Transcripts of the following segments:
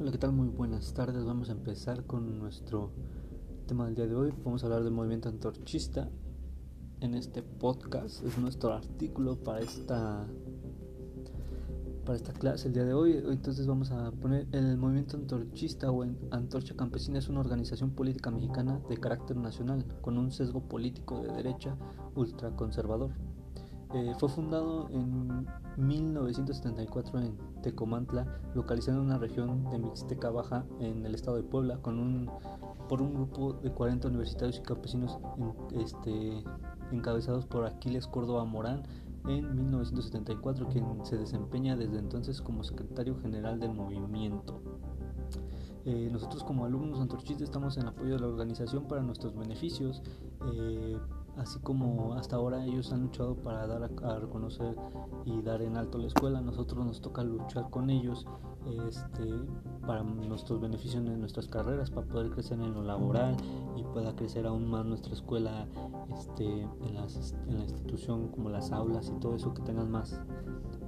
Hola, ¿qué tal? Muy buenas tardes. Vamos a empezar con nuestro tema del día de hoy. Vamos a hablar del movimiento antorchista en este podcast. Es nuestro artículo para esta para esta clase el día de hoy. Entonces vamos a poner el movimiento antorchista o antorcha campesina es una organización política mexicana de carácter nacional con un sesgo político de derecha ultraconservador. Eh, fue fundado en 1974 en Tecomantla, localizado en una región de Mixteca Baja en el estado de Puebla, con un, por un grupo de 40 universitarios y campesinos este, encabezados por Aquiles Córdoba Morán en 1974, quien se desempeña desde entonces como secretario general del movimiento. Eh, nosotros como alumnos antorchistas estamos en apoyo de la organización para nuestros beneficios, eh, así como hasta ahora ellos han luchado para dar a, reconocer y dar en alto la escuela, nosotros nos toca luchar con ellos este, para nuestros beneficios en nuestras carreras, para poder crecer en lo laboral y pueda crecer aún más nuestra escuela este, en la institución como las aulas y todo eso, que tengan más,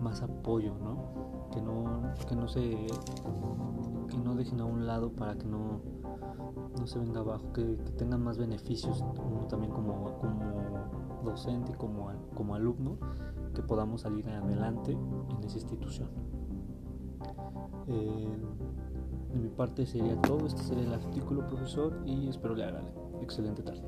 más apoyo, ¿no? Que no, que no se que no dejen a un lado para que no, no se venga abajo, que, tengan más beneficios también como, como docente y como, como alumno, que podamos salir adelante en esa institución. Eh, de mi parte sería todo, este sería el artículo profesor y espero le agrade. Excelente tarde.